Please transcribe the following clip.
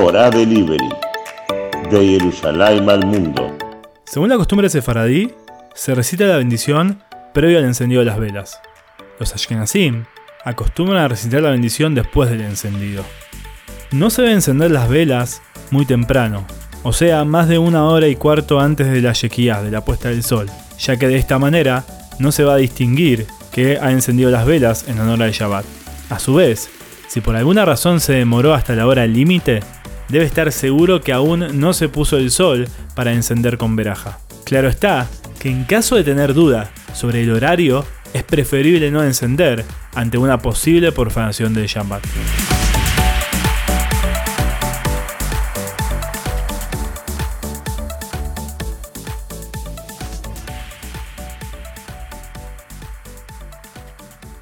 Torah Delivery, de Jerusalén al mundo. Según la costumbre sefaradí, se recita la bendición previo al encendido de las velas. Los Ashkenazim acostumbran a recitar la bendición después del encendido. No se debe encender las velas muy temprano, o sea, más de una hora y cuarto antes de la Shekiah, de la puesta del sol, ya que de esta manera no se va a distinguir que ha encendido las velas en honor al Shabbat. A su vez, si por alguna razón se demoró hasta la hora límite, debe estar seguro que aún no se puso el sol para encender con veraja. Claro está que en caso de tener duda sobre el horario, es preferible no encender ante una posible profanación del Shabbat.